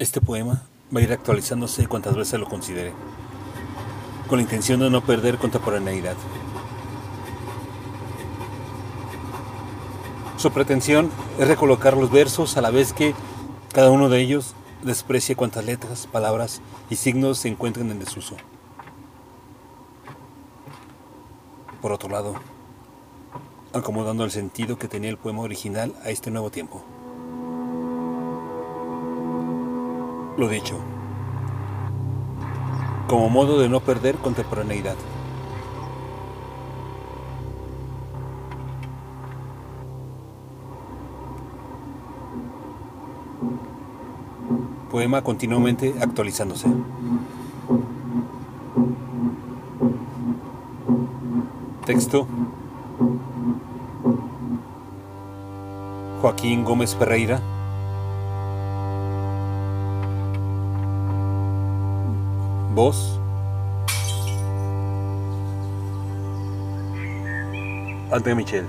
Este poema va a ir actualizándose cuantas veces lo considere, con la intención de no perder contemporaneidad. Su pretensión es recolocar los versos a la vez que cada uno de ellos desprecie cuantas letras, palabras y signos se encuentren en desuso. Por otro lado, acomodando el sentido que tenía el poema original a este nuevo tiempo. Lo dicho, como modo de no perder contemporaneidad. Poema continuamente actualizándose. Texto Joaquín Gómez Ferreira Voz André Michel